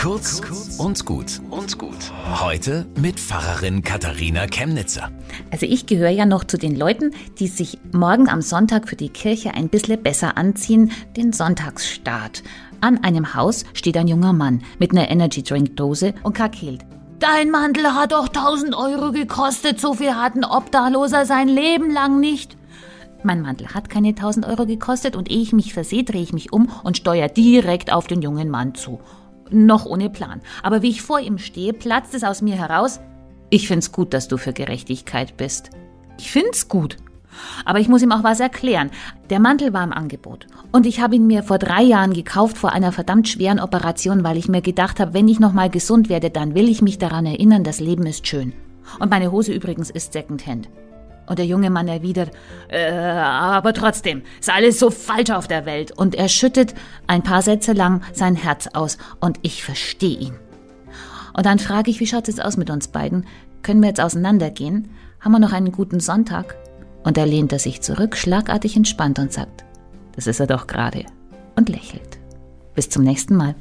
Kurz und gut und gut. Heute mit Pfarrerin Katharina Chemnitzer. Also ich gehöre ja noch zu den Leuten, die sich morgen am Sonntag für die Kirche ein bisschen besser anziehen, den Sonntagsstart. An einem Haus steht ein junger Mann mit einer Energy Drink Dose und kakelt. Dein Mantel hat doch 1000 Euro gekostet, so viel hat ein Obdachloser sein Leben lang nicht. Mein Mantel hat keine 1000 Euro gekostet und ehe ich mich versehe, drehe ich mich um und steuere direkt auf den jungen Mann zu. Noch ohne Plan. Aber wie ich vor ihm stehe, platzt es aus mir heraus. Ich find's gut, dass du für Gerechtigkeit bist. Ich find's gut. Aber ich muss ihm auch was erklären. Der Mantel war im Angebot. Und ich habe ihn mir vor drei Jahren gekauft vor einer verdammt schweren Operation, weil ich mir gedacht habe, wenn ich nochmal gesund werde, dann will ich mich daran erinnern, das Leben ist schön. Und meine Hose übrigens ist Secondhand. Und der junge Mann erwidert, äh, aber trotzdem, ist alles so falsch auf der Welt. Und er schüttet ein paar Sätze lang sein Herz aus und ich verstehe ihn. Und dann frage ich, wie schaut es jetzt aus mit uns beiden? Können wir jetzt auseinandergehen? Haben wir noch einen guten Sonntag? Und er lehnt er sich zurück, schlagartig entspannt und sagt, das ist er doch gerade. Und lächelt. Bis zum nächsten Mal.